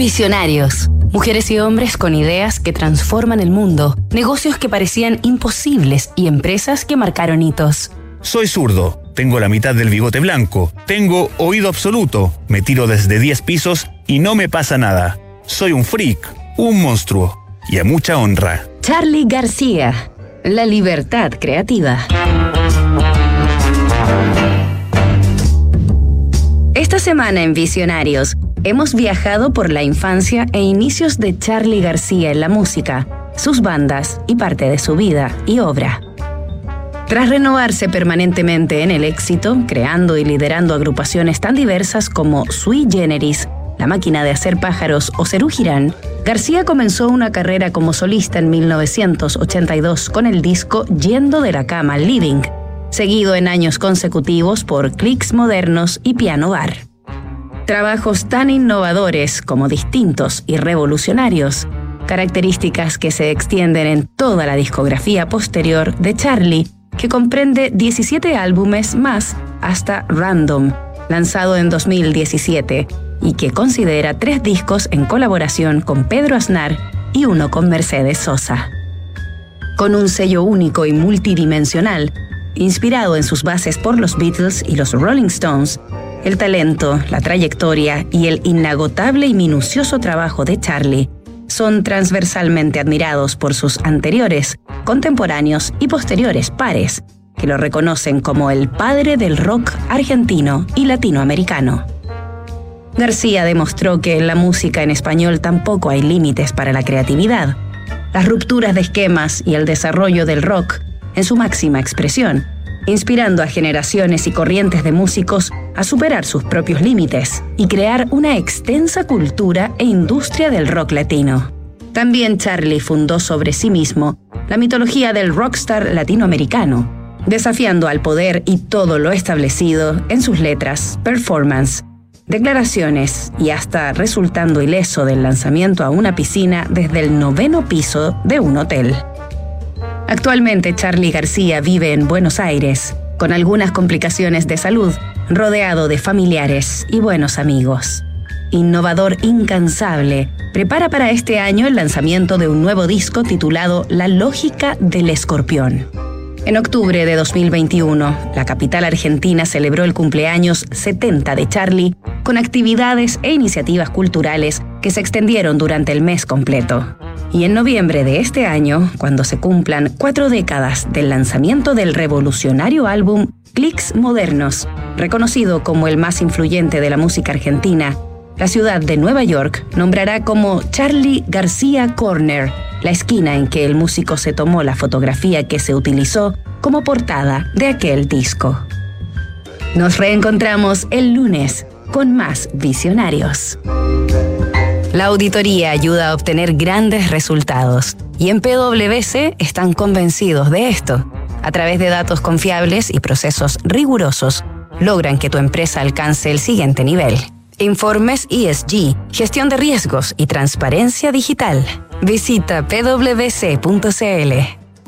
Visionarios. Mujeres y hombres con ideas que transforman el mundo, negocios que parecían imposibles y empresas que marcaron hitos. Soy zurdo, tengo la mitad del bigote blanco, tengo oído absoluto, me tiro desde 10 pisos y no me pasa nada. Soy un freak, un monstruo y a mucha honra. Charlie García, la libertad creativa. Esta semana en Visionarios hemos viajado por la infancia e inicios de Charlie García en la música, sus bandas y parte de su vida y obra. Tras renovarse permanentemente en el éxito, creando y liderando agrupaciones tan diversas como Sui Generis, La Máquina de Hacer Pájaros o Cerú Girán, García comenzó una carrera como solista en 1982 con el disco Yendo de la Cama Living, seguido en años consecutivos por Clicks Modernos y Piano Bar. Trabajos tan innovadores como distintos y revolucionarios, características que se extienden en toda la discografía posterior de Charlie, que comprende 17 álbumes más hasta Random, lanzado en 2017, y que considera tres discos en colaboración con Pedro Aznar y uno con Mercedes Sosa. Con un sello único y multidimensional, inspirado en sus bases por los Beatles y los Rolling Stones, el talento, la trayectoria y el inagotable y minucioso trabajo de Charlie son transversalmente admirados por sus anteriores, contemporáneos y posteriores pares, que lo reconocen como el padre del rock argentino y latinoamericano. García demostró que en la música en español tampoco hay límites para la creatividad. Las rupturas de esquemas y el desarrollo del rock en su máxima expresión inspirando a generaciones y corrientes de músicos a superar sus propios límites y crear una extensa cultura e industria del rock latino. También Charlie fundó sobre sí mismo la mitología del rockstar latinoamericano, desafiando al poder y todo lo establecido en sus letras, performance, declaraciones y hasta resultando ileso del lanzamiento a una piscina desde el noveno piso de un hotel. Actualmente Charlie García vive en Buenos Aires, con algunas complicaciones de salud, rodeado de familiares y buenos amigos. Innovador incansable, prepara para este año el lanzamiento de un nuevo disco titulado La lógica del escorpión. En octubre de 2021, la capital argentina celebró el cumpleaños 70 de Charlie con actividades e iniciativas culturales que se extendieron durante el mes completo. Y en noviembre de este año, cuando se cumplan cuatro décadas del lanzamiento del revolucionario álbum Clicks Modernos, reconocido como el más influyente de la música argentina, la ciudad de Nueva York nombrará como Charlie García Corner la esquina en que el músico se tomó la fotografía que se utilizó como portada de aquel disco. Nos reencontramos el lunes con más visionarios. La auditoría ayuda a obtener grandes resultados y en PwC están convencidos de esto. A través de datos confiables y procesos rigurosos, logran que tu empresa alcance el siguiente nivel. Informes ESG, gestión de riesgos y transparencia digital. Visita pwc.cl.